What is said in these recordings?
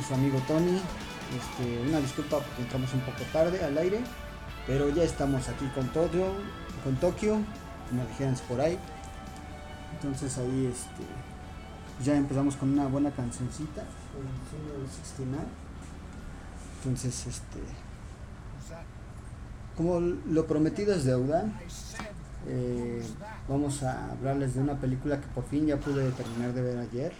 Su amigo Tony. Este, una disculpa porque entramos un poco tarde al aire, pero ya estamos aquí con Tokio, con Tokio, como dijeran por ahí. Entonces ahí este, ya empezamos con una buena cancioncita, Entonces este, como lo prometido es deuda, eh, vamos a hablarles de una película que por fin ya pude terminar de ver ayer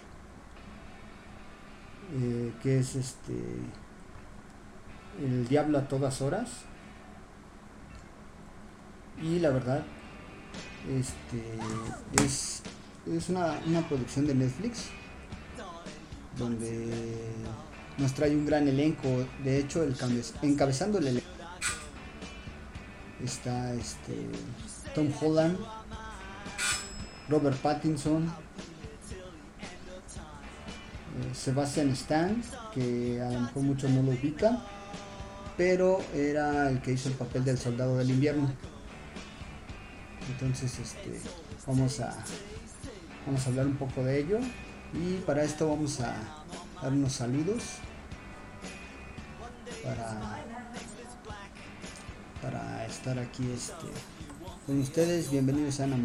eh, que es este El Diablo a todas horas. Y la verdad, este es, es una, producción de Netflix donde nos trae un gran elenco. De hecho, el encabezando el elenco está este Tom Holland, Robert Pattinson, Sebastian Stan, que a lo mejor muchos no lo ubican, pero era el que hizo el papel del soldado del invierno. Entonces, este, vamos a vamos a hablar un poco de ello y para esto vamos a dar unos saludos para para estar aquí este con ustedes. Bienvenidos a Ana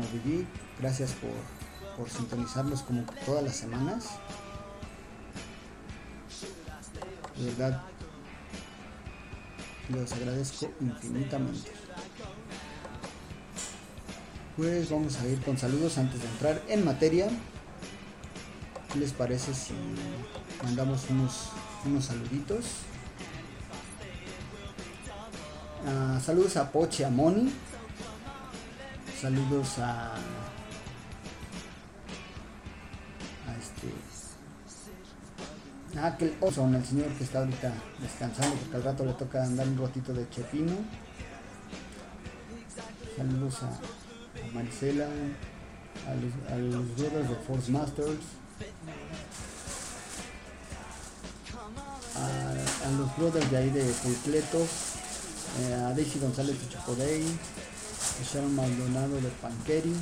Gracias por, por sintonizarlos como todas las semanas. De verdad, los agradezco infinitamente. Pues vamos a ir con saludos antes de entrar en materia. ¿Qué les parece si mandamos unos, unos saluditos? Ah, saludos a Poche, a Moni. Saludos a. A este. A aquel Oson, el señor que está ahorita descansando, porque al rato le toca andar un ratito de chepino. Saludos a, a a los, brothers de Force Masters. A, los brothers de ahí de Polcletos, eh, a Daisy González de Chocodey, Sharon Maldonado de Panqueri.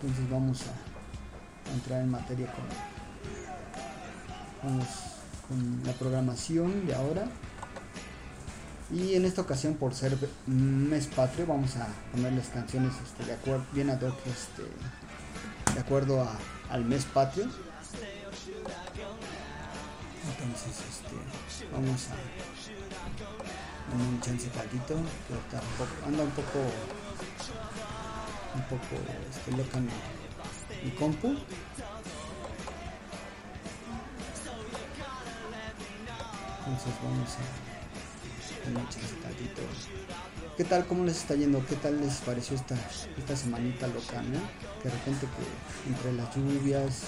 Entonces vamos a, entrar en materia con, la programación de ahora. Y en esta ocasión, por ser mes patrio, vamos a ponerles canciones este, de acuerdo, bien ad hoc, este, de acuerdo al mes patrio. Entonces, este, vamos a darle un chance que ahorita un poco- anda un poco, un poco este, loca mi, compu. Entonces vamos a darle un chance tantito. ¿Qué tal? ¿Cómo les está yendo? ¿Qué tal les pareció esta, esta semanita loca? Que de repente que entre las lluvias,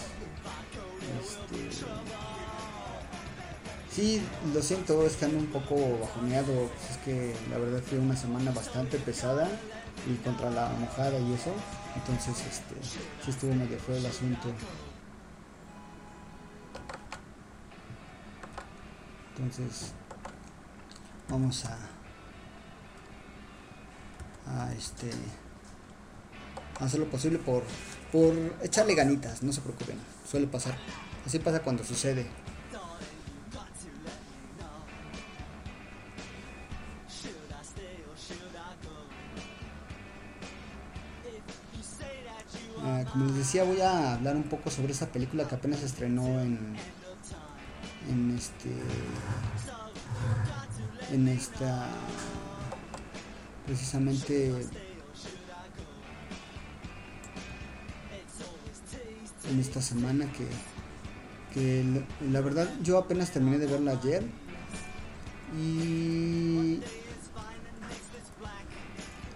Sí, lo siento, es que ando un poco bajoneado. pues es que la verdad fue una semana bastante pesada y contra la mojada y eso. Entonces, este, sí estuvo medio feo el asunto. Entonces, vamos a, a este, hacer lo posible por, por echarle ganitas, no se preocupen, suele pasar. Así pasa cuando sucede. Como les decía, voy a hablar un poco sobre esa película que apenas estrenó en, en este, en esta, precisamente, en esta semana que, que la verdad yo apenas terminé de verla ayer y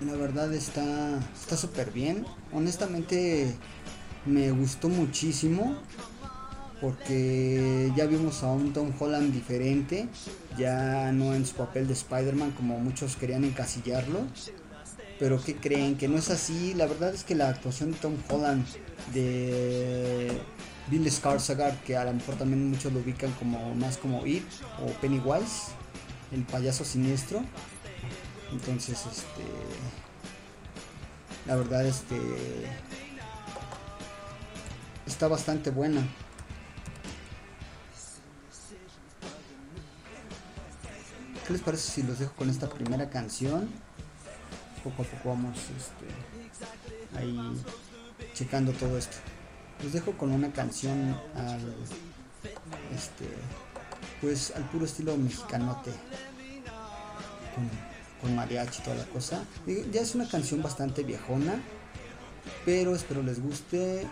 la verdad está está súper bien. Honestamente me gustó muchísimo porque ya vimos a un Tom Holland diferente, ya no en su papel de Spider-Man como muchos querían encasillarlo. Pero que creen que no es así, la verdad es que la actuación de Tom Holland de Bill Skarsgård, que a lo mejor también muchos lo ubican como más como It o Pennywise, el payaso siniestro. Entonces, este. La verdad, este. Está bastante buena. ¿Qué les parece si los dejo con esta primera canción? Poco a poco vamos este, ahí checando todo esto. Los dejo con una canción al. Este. Pues al puro estilo mexicanote. Con mariachi y toda la cosa. Ya es una canción bastante viejona, pero espero les guste. Eh,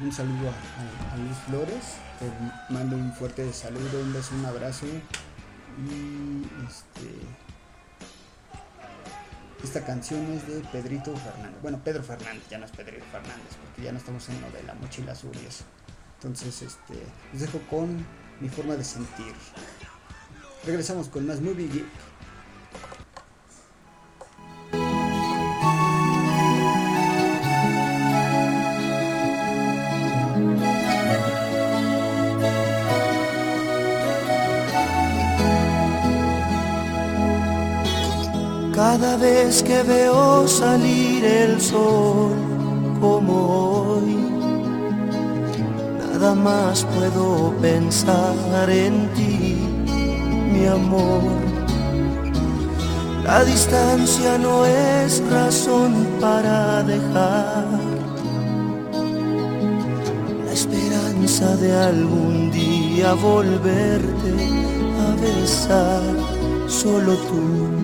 un saludo a, Luis Flores, te mando un fuerte saludo, un beso, un abrazo. Y este. Esta canción es de Pedrito Fernández. Bueno, Pedro Fernández, ya no es Pedrito Fernández, porque ya no estamos en lo de la mochila azul y eso. Entonces, este, los dejo con mi forma de sentir. Regresamos con más Movie. Cada vez que veo salir el sol como hoy, nada más puedo pensar en ti, mi amor. La distancia no es razón para dejar la esperanza de algún día volverte a besar. Solo tú,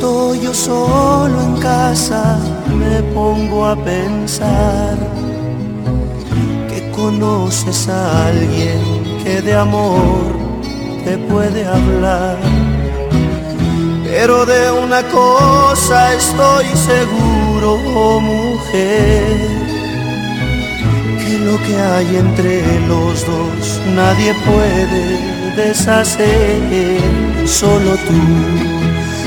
Estoy yo solo en casa, me pongo a pensar conoces a alguien que de amor te puede hablar. Pero de una cosa estoy seguro, oh mujer, que lo que hay entre los dos nadie puede deshacer. Solo tú,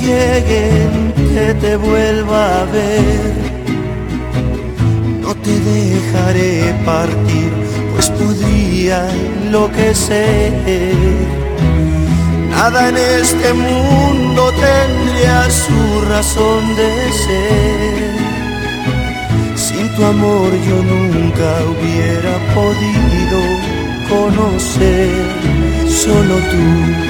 día llegue en que te vuelva a ver, no te dejaré partir, pues podría enloquecer. Nada en este mundo tendría su razón de ser. Sin tu amor yo nunca hubiera podido conocer, solo tú.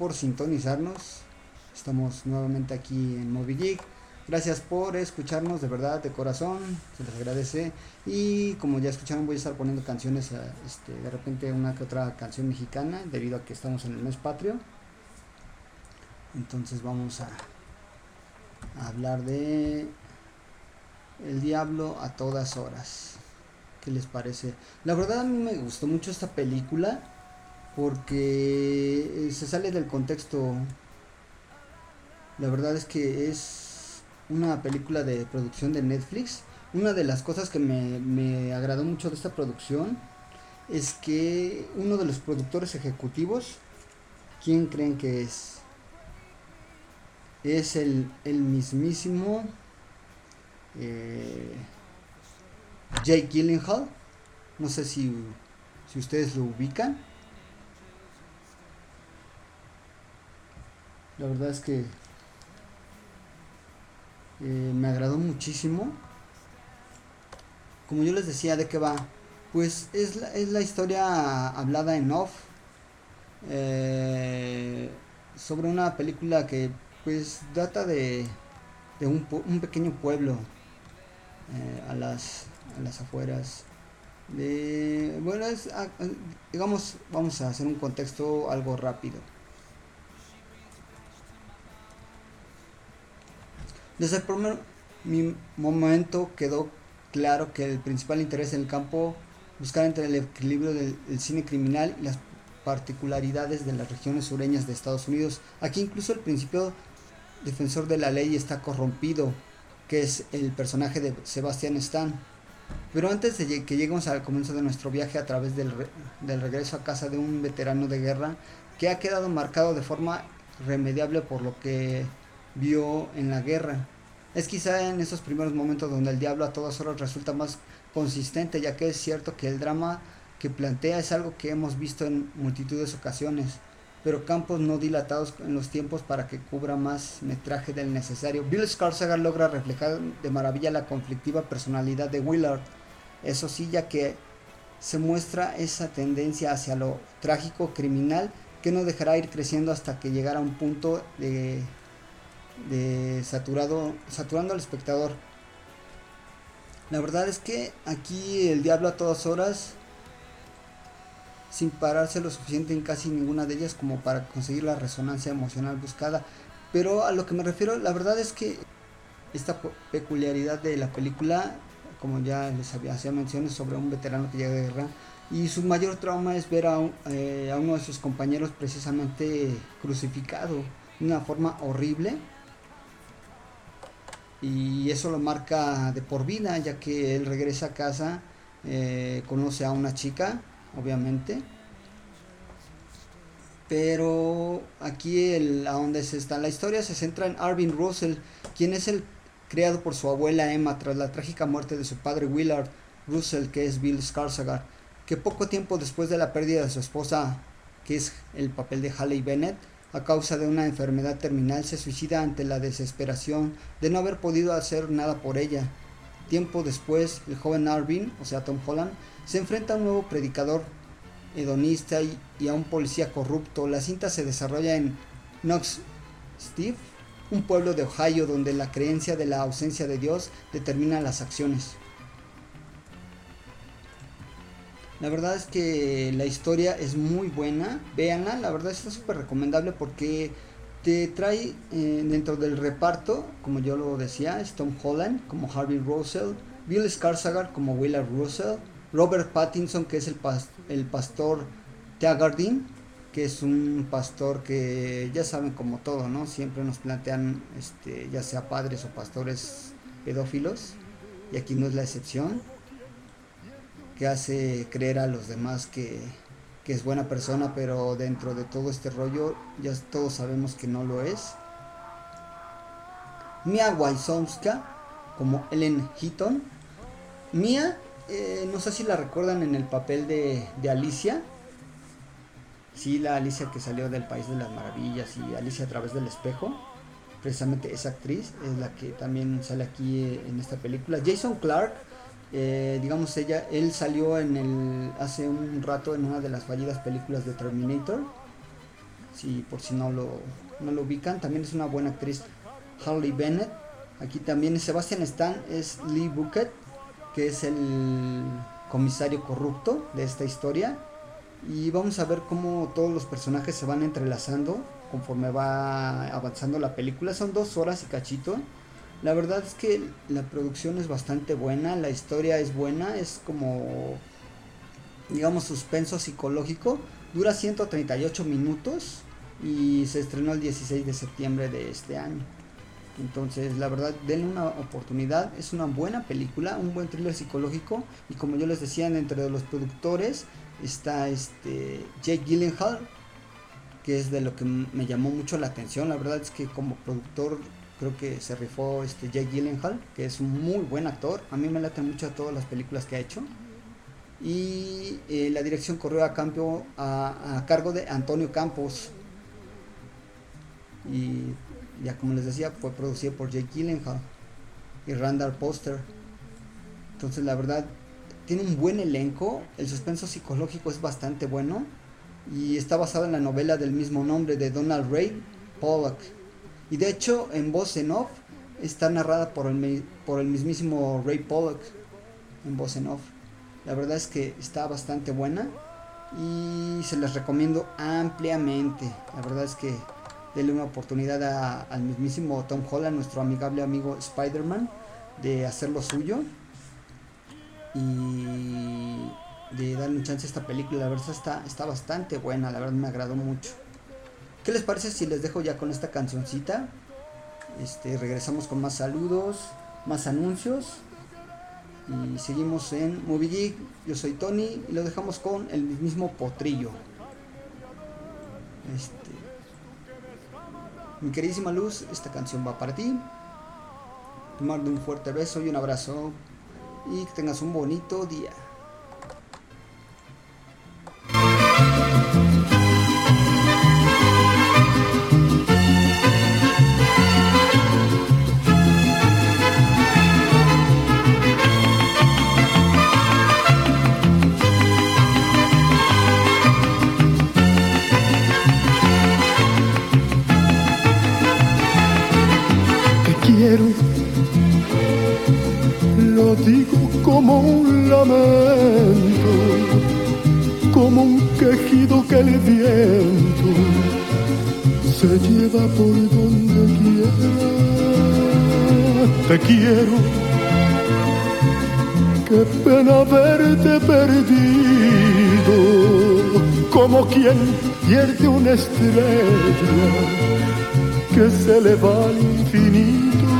Por sintonizarnos. Estamos nuevamente aquí en Moby Geek. Gracias por escucharnos de verdad, de corazón. Se les agradece. Y como ya escucharon, voy a estar poniendo canciones, eh, este, de repente una que otra canción mexicana, debido a que estamos en el mes patrio. Entonces vamos a, a hablar de El Diablo a todas horas. ¿Qué les parece? La verdad a mí me gustó mucho esta película porque eh, se sale del contexto. La verdad es que es una película de producción de Netflix. Una de las cosas que me, me agradó mucho de esta producción es que uno de los productores ejecutivos, ¿quién creen que es? Es el, el mismísimo eh, Jake Gyllenhaal. No sé si, si ustedes lo ubican. La verdad es que eh, me agradó muchísimo. Como yo les decía, ¿de qué va? Pues es la, es la historia hablada en off eh, sobre una película que pues data de, de un, un pequeño pueblo eh, a, las, a las afueras. De, bueno, es, ah, digamos, vamos a hacer un contexto algo rápido. Desde el primer momento quedó claro que el principal interés en el campo buscar entre el equilibrio del, cine criminal y las particularidades de las regiones sureñas de Estados Unidos. Aquí incluso el principio defensor de la ley está corrompido, que es el personaje de Sebastian Stan. Pero antes de que lleguemos al comienzo de nuestro viaje a través del, del regreso a casa de un veterano de guerra que ha quedado marcado de forma remediable por lo que vio en la guerra. Es quizá en esos primeros momentos donde el diablo a todas horas resulta más consistente, ya que es cierto que el drama que plantea es algo que hemos visto en multitudes de ocasiones, pero campos no dilatados en los tiempos para que cubra más metraje del necesario. Bill Skarsgård logra reflejar de maravilla la conflictiva personalidad de Willard, eso sí, ya que se muestra esa tendencia hacia lo trágico criminal que no dejará ir creciendo hasta que llegara a un punto de, de saturado, saturando al espectador la verdad es que aquí el diablo a todas horas, sin pararse lo suficiente en casi ninguna de ellas como para conseguir la resonancia emocional buscada. Pero a lo que me refiero, la verdad es que esta peculiaridad de la película, como ya les había hacía menciones sobre un veterano que llega de guerra, y su mayor trauma es ver a, eh, a uno de sus compañeros precisamente crucificado de una forma horrible y eso lo marca de por vida ya que él regresa a casa eh, conoce a una chica obviamente. Pero aquí el, a donde se está la historia se centra en Arvin Russell quien es el creado por su abuela Emma tras la trágica muerte de su padre Willard Russell que es Bill Skarsgård que poco tiempo después de la pérdida de su esposa que es el papel de Haley Bennett a causa de una enfermedad terminal, se suicida ante la desesperación de no haber podido hacer nada por ella. Tiempo después, el joven Arvin, o sea Tom Holland, se enfrenta a un nuevo predicador hedonista y, a un policía corrupto. La cinta se desarrolla en Knox Steve, un pueblo de Ohio donde la creencia de la ausencia de Dios determina las acciones. La verdad es que la historia es muy buena. Véanla, la verdad está súper recomendable porque te trae eh, dentro del reparto, como yo lo decía, Tom Holland como Harvey Russell, Bill Skarsgård como Willard Russell, Robert Pattinson que es el, el pastor Teagardin, que es un pastor que ya saben como todo, ¿no? Siempre nos plantean, este, ya sea padres o pastores pedófilos, y aquí no es la excepción que hace creer a los demás que, es buena persona, pero dentro de todo este rollo ya todos sabemos que no lo es. Mia Waisomska como Ellen Heaton. Mia, eh, no sé si la recuerdan en el papel de, de Alicia. Sí, la Alicia que salió del País de las Maravillas y Alicia a través del espejo. Precisamente esa actriz es la que también sale aquí eh, en esta película. Jason Clark eh, digamos ella, él salió en el hace un rato en una de las fallidas películas de Terminator. Si por si no lo, no lo ubican, también es una buena actriz. Harley Bennett. Aquí también Sebastian Stan, es Lee Bucket, que es el comisario corrupto de esta historia. Y vamos a ver cómo todos los personajes se van entrelazando conforme va avanzando la película. Son dos horas y cachito. La verdad es que la producción es bastante buena, la historia es buena, es como, digamos, suspenso psicológico. Dura 138 minutos y se estrenó el 16 de septiembre de este año. Entonces, la verdad, denle una oportunidad. Es una buena película, un buen thriller psicológico. Y como yo les decía, entre los productores está este Jake Gyllenhaal, que es de lo que me llamó mucho la atención. La verdad es que como productor creo que se rifó este Jake Gyllenhaal, que es un muy buen actor. A mí me late mucho todas las películas que ha hecho. Y eh, la dirección corrió a, campo, a, cargo de Antonio Campos. Y ya como les decía, fue producido por Jake Gyllenhaal y Randall Poster. Entonces la verdad, tiene un buen elenco, el suspenso psicológico es bastante bueno y está basado en la novela del mismo nombre de Donald Ray Pollock. Y de hecho, en voz en off, está narrada por el, por el mismísimo Ray Pollock en voz en off. La verdad es que está bastante buena y se les recomiendo ampliamente. La verdad es que denle una oportunidad al mismísimo Tom Holland, nuestro amigable amigo Spider-Man, de hacer lo suyo y de darle un chance a esta película. La verdad está, está bastante buena, la verdad me agradó mucho. ¿Qué les parece si les dejo ya con esta cancioncita? Este, regresamos con más saludos, más anuncios. Y seguimos en Movie Geek. Yo soy Tony y lo dejamos con el mismo potrillo. Este, mi queridísima Luz, esta canción va para ti. Te mando un fuerte beso y un abrazo. Y que tengas un bonito día. Como un lamento, como un quejido que el viento se lleva por donde quiera. Te quiero, qué pena verte perdido, como quien pierde una estrella que se le va al infinito.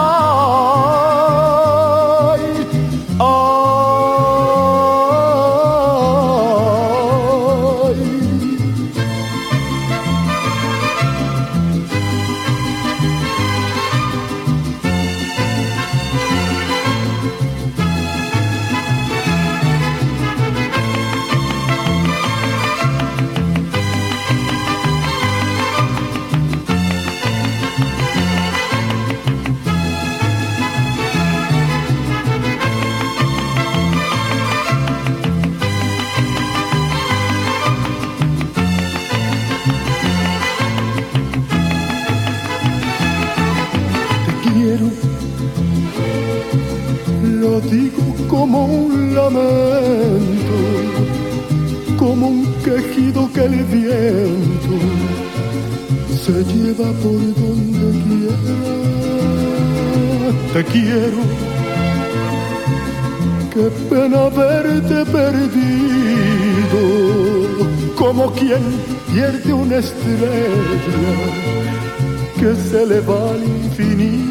Como un lamento, como un quejido que el viento se lleva por donde quiera. Te quiero, qué pena verte perdido, como quien pierde una estrella que se le va al infinito.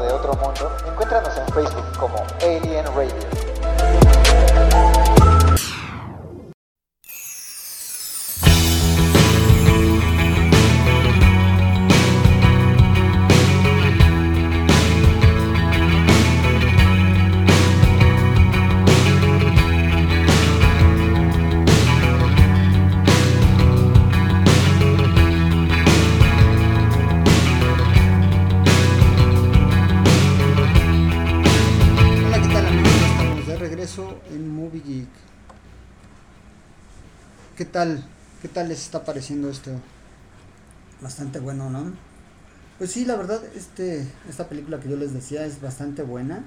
De otro mundo, encuéntranos en Facebook como Alien Radio. Tal? ¿Qué tal les está pareciendo esto? Bastante bueno, ¿no? Pues sí, la verdad, este, esta película que yo les decía es bastante buena.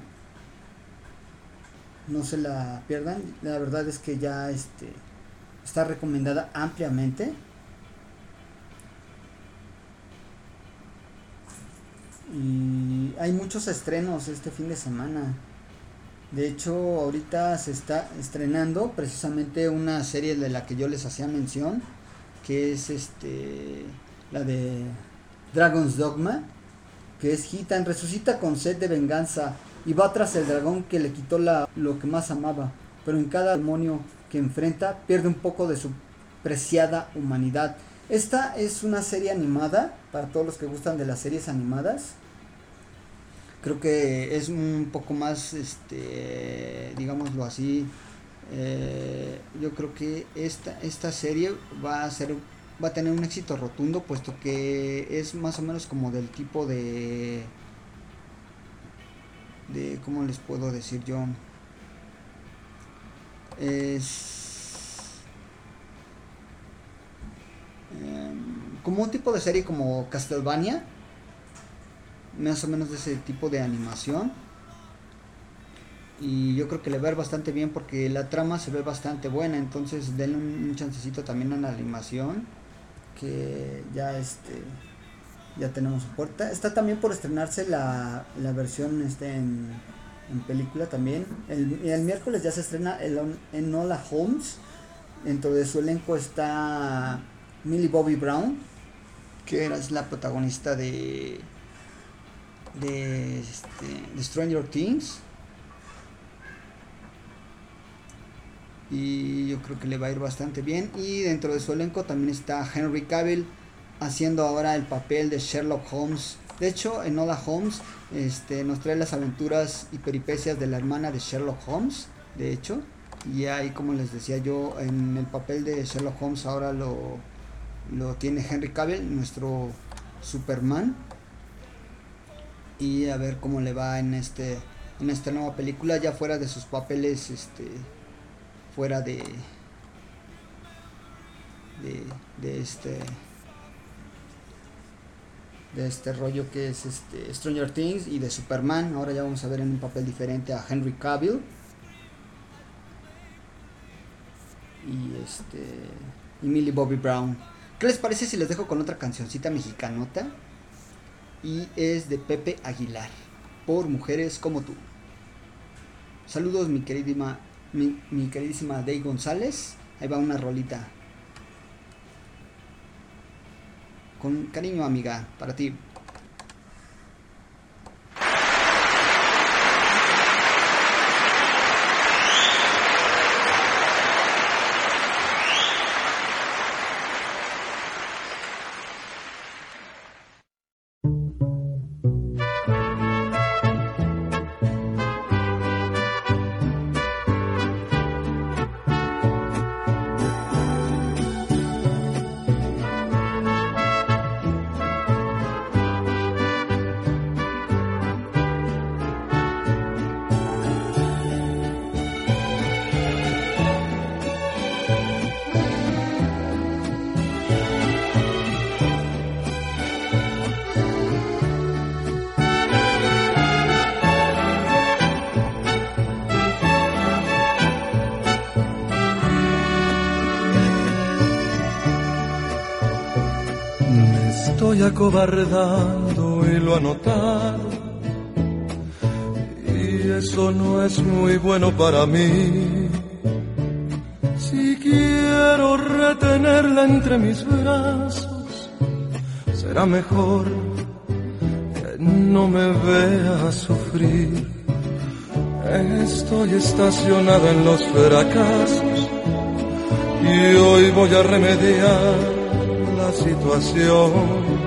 No se la pierdan. La verdad es que ya este, está recomendada ampliamente. Y hay muchos estrenos este fin de semana. De hecho, ahorita se está estrenando precisamente una serie de la que yo les hacía mención, que es este la de Dragon's Dogma, que es Hitan resucita con sed de venganza y va tras el dragón que le quitó la, lo que más amaba, pero en cada demonio que enfrenta pierde un poco de su preciada humanidad. Esta es una serie animada para todos los que gustan de las series animadas creo que es un poco más este digámoslo así eh, yo creo que esta esta serie va a ser va a tener un éxito rotundo puesto que es más o menos como del tipo de de cómo les puedo decir yo es em, como un tipo de serie como Castlevania más o menos de ese tipo de animación. Y yo creo que le va a ver bastante bien porque la trama se ve bastante buena. Entonces denle un, un chancecito también a la animación. Que ya este ya tenemos puerta. Está también por estrenarse la, la versión este en, en película también. El, el miércoles ya se estrena el Enola Holmes. Dentro de su elenco está Millie Bobby Brown. Que era, es la protagonista de de, este, de Stranger Things. Y yo creo que le va a ir bastante bien. Y dentro de su elenco también está Henry Cavill haciendo ahora el papel de Sherlock Holmes. De hecho, en Ola Holmes este, nos trae las aventuras y peripecias de la hermana de Sherlock Holmes. De hecho, y ahí como les decía yo, en el papel de Sherlock Holmes ahora lo, lo tiene Henry Cavill, nuestro Superman y a ver cómo le va en este en esta nueva película ya fuera de sus papeles este fuera de de, de este de este rollo que es este Stranger Things y de Superman. Ahora ya vamos a ver en un papel diferente a Henry Cavill. Y este y Millie Bobby Brown. ¿qué les parece si les dejo con otra cancioncita mexicanota? Y es de Pepe Aguilar, por mujeres como tú. Saludos mi queridísima, mi, queridísima Day González, ahí va una rolita. Con cariño amiga, para ti. Acobardando y lo ha notado. Y eso no es muy bueno para mí. Si quiero retenerla entre mis brazos, será mejor que no me vea sufrir. Estoy estacionado en los fracasos y hoy voy a remediar la situación.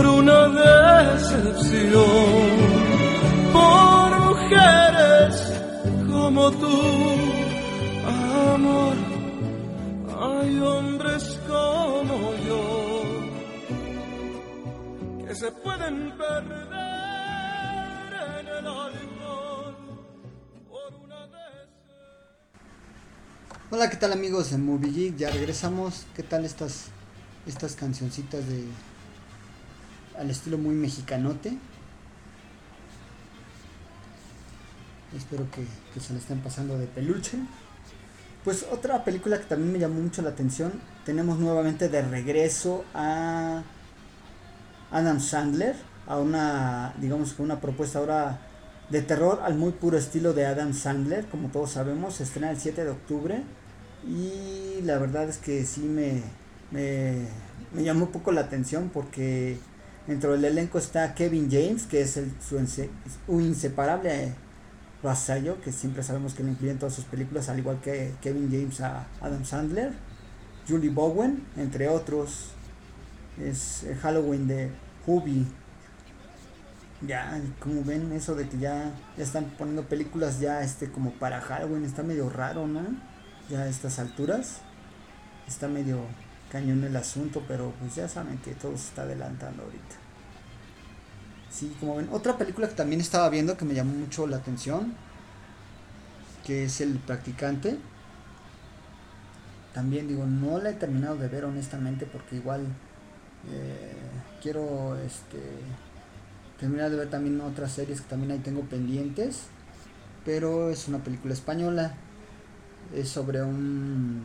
por una decepción, por mujeres como tú, amor. Hay hombres como yo que se pueden perder en el alcohol por una decepción. Hola, ¿qué tal amigos de Movie Geek? Ya regresamos. ¿Qué tal estas estas cancioncitas de al estilo muy mexicanote? Espero que, se le estén pasando de peluche. Pues otra película que también me llamó mucho la atención, tenemos nuevamente de regreso a Adam Sandler, a una, digamos que una propuesta ahora de terror al muy puro estilo de Adam Sandler, como todos sabemos, se estrena el 7 de octubre y la verdad es que sí me, me, me llamó un poco la atención porque dentro del elenco está Kevin James, que es el, su inseparable vasallo, que siempre sabemos que lo incluye en todas sus películas, al igual que Kevin James a Adam Sandler, Julie Bowen, entre otros, es el Halloween de Hubie. Ya, como ven, eso de que ya, ya están poniendo películas ya este como para Halloween, está medio raro, ¿no? Ya a estas alturas. Está medio cañón el asunto, pero pues ya saben que todo se está adelantando ahorita. Sí, como ven. Otra película que también estaba viendo que me llamó mucho la atención, que es El Practicante. También digo, no la he terminado de ver honestamente porque igual eh, quiero este terminar de ver también otras series que también ahí tengo pendientes. Pero es una película española. es sobre un,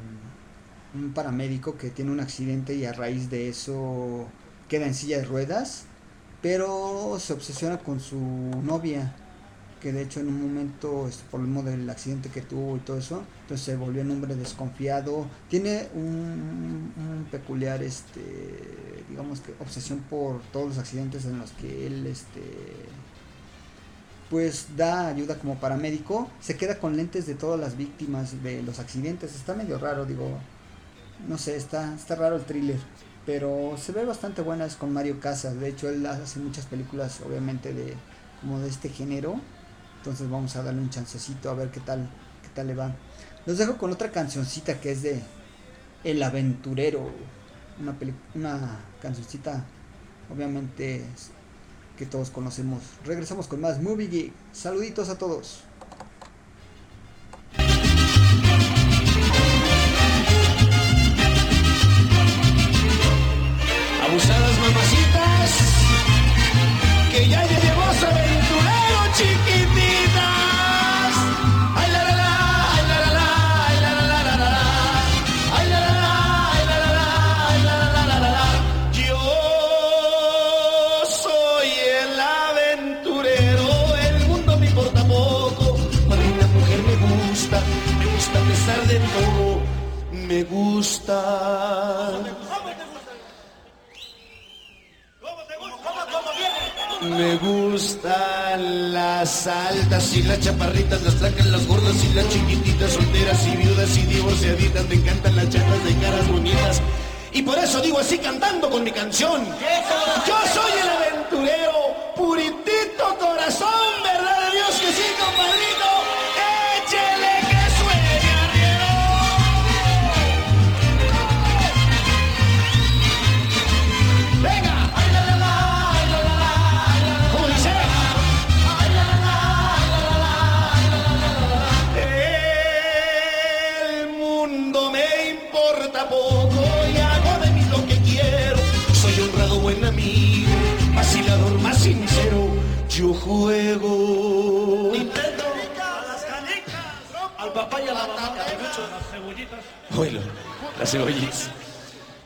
un paramédico que tiene un accidente y a raíz de eso queda en silla de ruedas, pero se obsesiona con su novia, que de hecho en un momento, este, por el modo del accidente que tuvo y todo eso, entonces se volvió un hombre desconfiado, tiene un, un peculiar, este, digamos que obsesión por todos los accidentes en los que él, este, pues da ayuda como paramédico, se queda con lentes de todas las víctimas de los accidentes, está medio raro, digo, no sé, está, está raro el thriller, pero se ve bastante buena, es con Mario Casas, de hecho él hace muchas películas obviamente de como de este género, entonces vamos a darle un chancecito a ver qué tal, qué tal le va. Los dejo con otra cancioncita que es de El Aventurero, una, una cancioncita obviamente que todos conocemos. Regresamos con más Movie Geek. Saluditos a todos. Abusadas mamacitas, gustan las altas y las chaparritas, las flacas, las gordas y las chiquititas, solteras y viudas y divorciaditas. Me encantan las chatas de caras bonitas. Y por eso digo así cantando con mi canción. Yo soy el aventurero,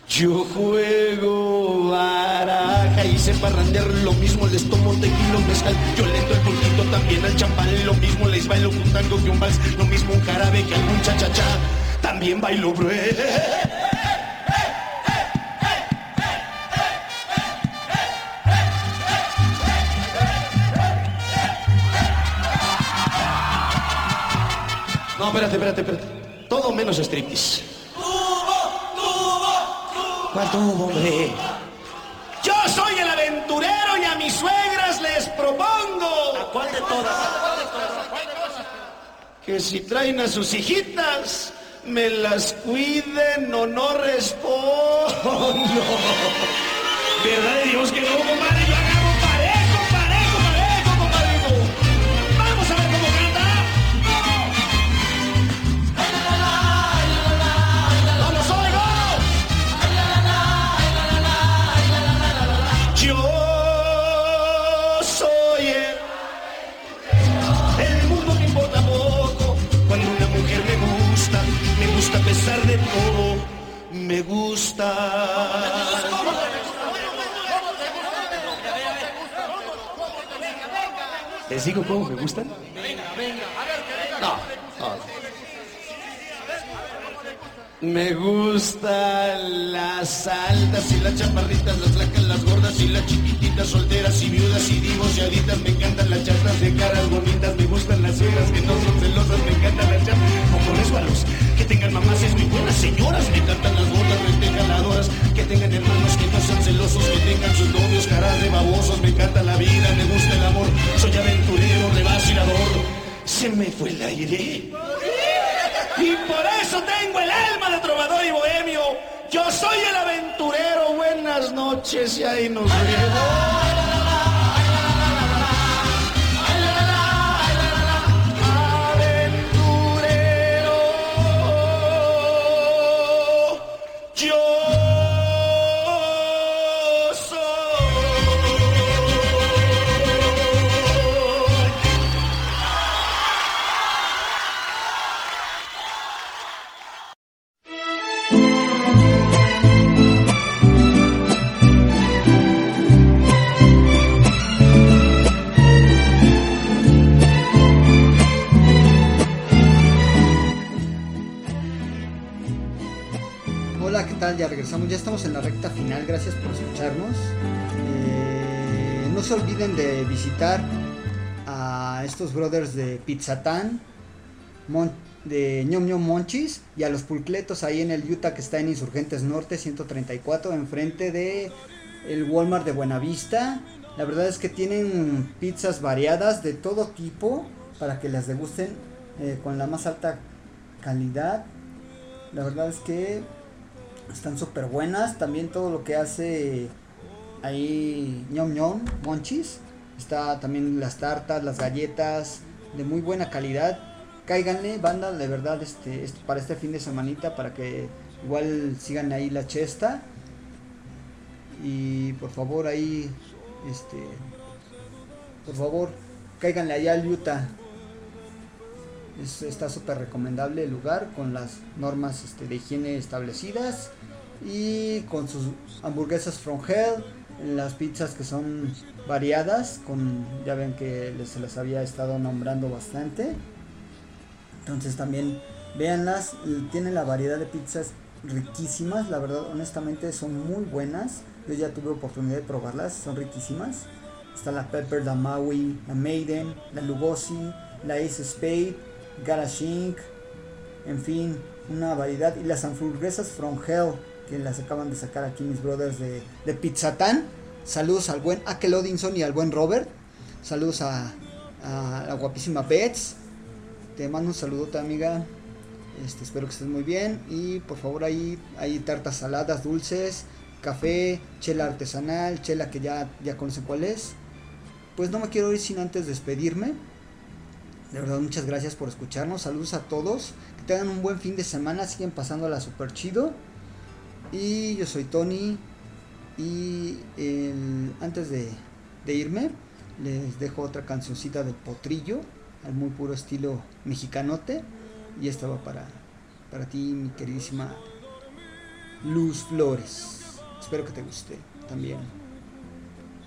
Yo juego baraja y sé parrandear lo mismo, les tomo tequila, mezcal, yo le doy el pulquito también al champán, lo mismo les bailo un tango que un vals, lo mismo un jarabe que algún cha-cha-cha, también bailo brue. No, espérate, espérate, espérate. Todo menos striptease. ¿Cuál tubo, hombre? Yo soy el aventurero y a mis suegras les propongo. ¿A cuál de todas? Que si traen a sus hijitas, me las cuiden o no respondo. ¿Verdad de Dios que no, compadre? Yo las chaparritas, las flacas, las gordas y las chiquititas, solteras y viudas y divorciaditas. Me encantan las chatas de caras bonitas, me gustan las suegras que no son celosas, me encantan las chatas como resbalos, que tengan mamás es muy buenas señoras, me encantan las gordas rentejaladoras, que tengan hermanos que no sean celosos, que tengan sus novios caras de babosos, me encanta la vida, me gusta el amor, soy aventurero, de vacilador, se me fue el aire. Y por eso tengo el alma de trovador y bohemio. Yo soy el noches y ahí nos vemos. Ya estamos en la recta final, gracias por escucharnos. Eh, no se olviden de visitar a estos brothers de Pizzatán, Mon- de ñom ñom monchis y a los pulcletos ahí en el Utah que está en Insurgentes Norte 134 enfrente de el Walmart de Buenavista. La verdad es que tienen pizzas variadas de todo tipo para que las degusten eh, con la más alta calidad. La verdad es que están súper buenas. También todo lo que hace ahí ñom ñom monchis. Está también las tartas, las galletas de muy buena calidad. Cáiganle, banda, de verdad, este, para este fin de semanita, para que igual sigan ahí la chesta. Y por favor ahí, este, por favor, cáiganle allá al Utah. Es- está súper recomendable el lugar con las normas este, de higiene establecidas y con sus hamburguesas from hell, las pizzas que son variadas, con ya ven que se las había estado nombrando bastante. Entonces también véanlas, tienen la variedad de pizzas riquísimas, la verdad honestamente son muy buenas. Yo ya tuve oportunidad de probarlas, son riquísimas. Está la Pepper, la Maui, la Maiden, la Lugosi, la Ace Spade, Garage. En fin, una variedad. Y las hamburguesas From Hell, que las acaban de sacar aquí mis brothers de, de Pizzatán. Saludos al buen Akel Odinson y al buen Robert. Saludos a, la guapísima Bets. Te mando un saludote, amiga. Este, espero que estés muy bien. Y por favor, ahí hay tartas saladas, dulces, café, chela artesanal, chela que ya, ya conocen cuál es. Pues no me quiero ir sin antes despedirme. De verdad, muchas gracias por escucharnos. Saludos a todos. Que tengan un buen fin de semana. Siguen pasándola súper chido. Y yo soy Tony. Y antes de, irme, les dejo otra cancioncita del potrillo. Al muy puro estilo mexicanote. Y esta va para, para ti, mi queridísima Luz Flores. Espero que te guste también.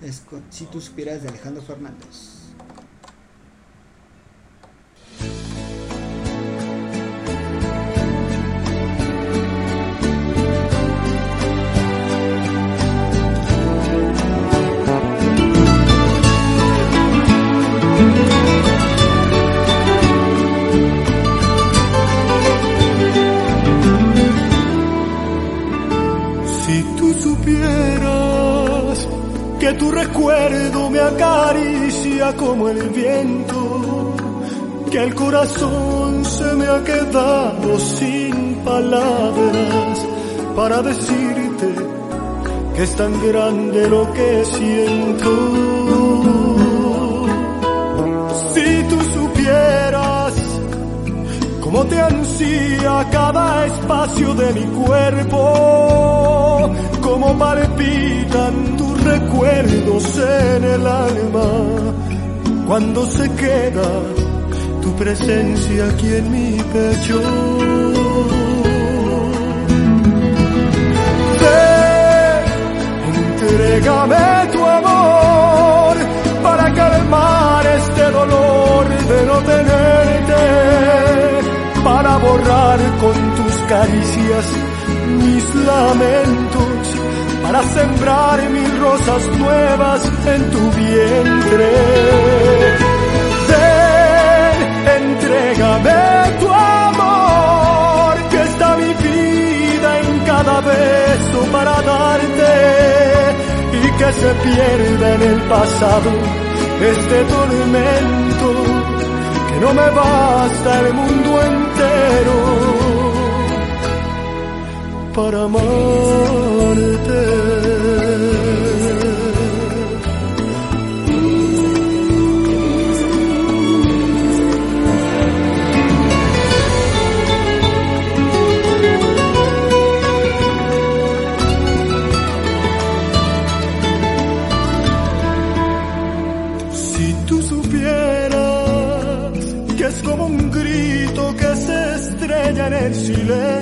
Es si tú supieras de Alejandro Fernández. Que tu recuerdo me acaricia como el viento, que el corazón se me ha quedado sin palabras para decirte que es tan grande lo que siento. Si tú supieras cómo te ansía cada espacio de mi cuerpo, cómo palpitan tus recuerdos en el alma, cuando se queda tu presencia aquí en mi pecho. Ven, entrégame tu amor para calmar este dolor de no tenerte para borrar con tus caricias mis lamentos, para sembrar mil rosas nuevas en tu vientre. Ven, entrégame tu amor, que está mi vida en cada beso para darte y que se pierda en el pasado este tormento que no me basta el mundo entero para amarte. Si tú supieras que es como un grito que se estrella en el silencio,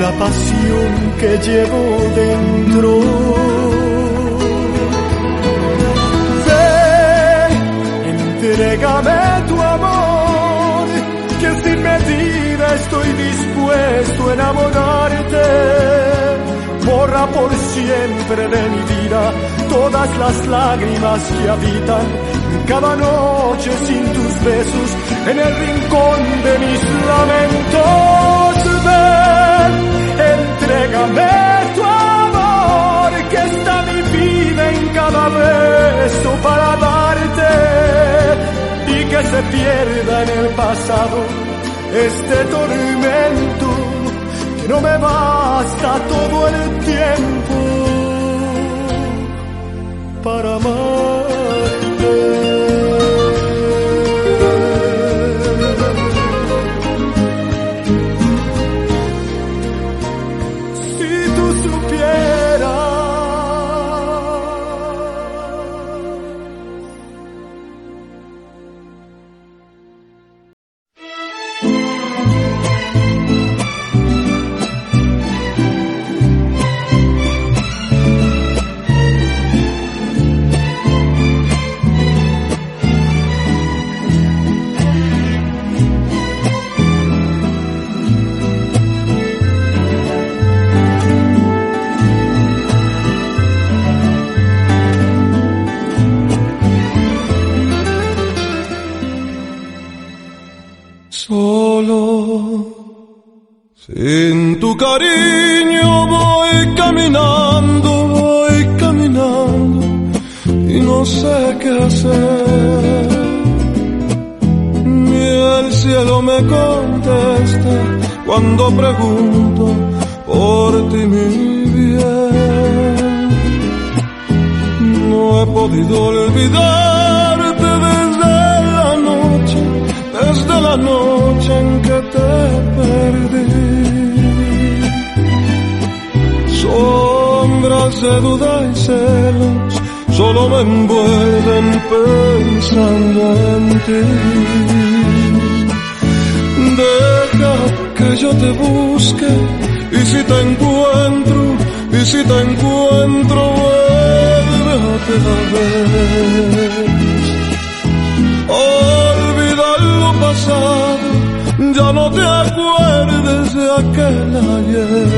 la pasión que llevo dentro. Ven, entrégame tu amor, que sin medida estoy dispuesto a enamorarte. Borra por siempre de mi vida todas las lágrimas que habitan cada noche sin tus besos en el rincón de mis lamentos. Ven, entrégame tu amor, que está mi vida en cada beso para darte y que se pierda en el pasado este tormento que no me basta todo el tiempo para amarte. Te busque y si te encuentro, y si te encuentro, vuelve otra vez. Olvida lo pasado, ya no te acuerdes de aquel ayer.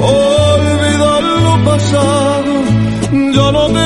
Olvida lo pasado, ya no te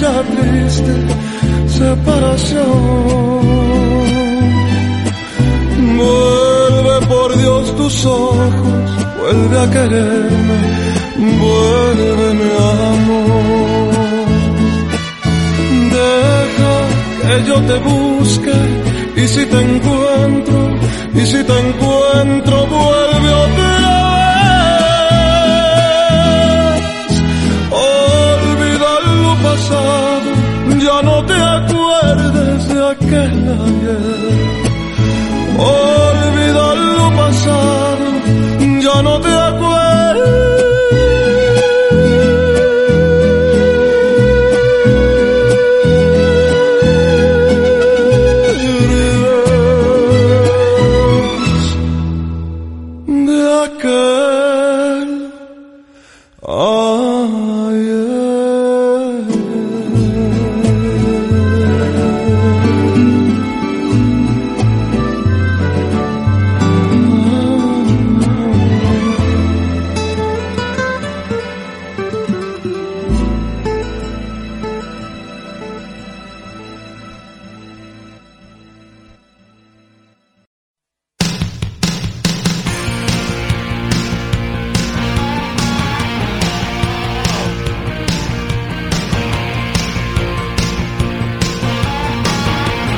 aquella triste separación, vuelve por Dios tus ojos, vuelve a quererme, vuelve mi amor. Deja que yo te busque y si te encuentro, y si te encuentro, vuelve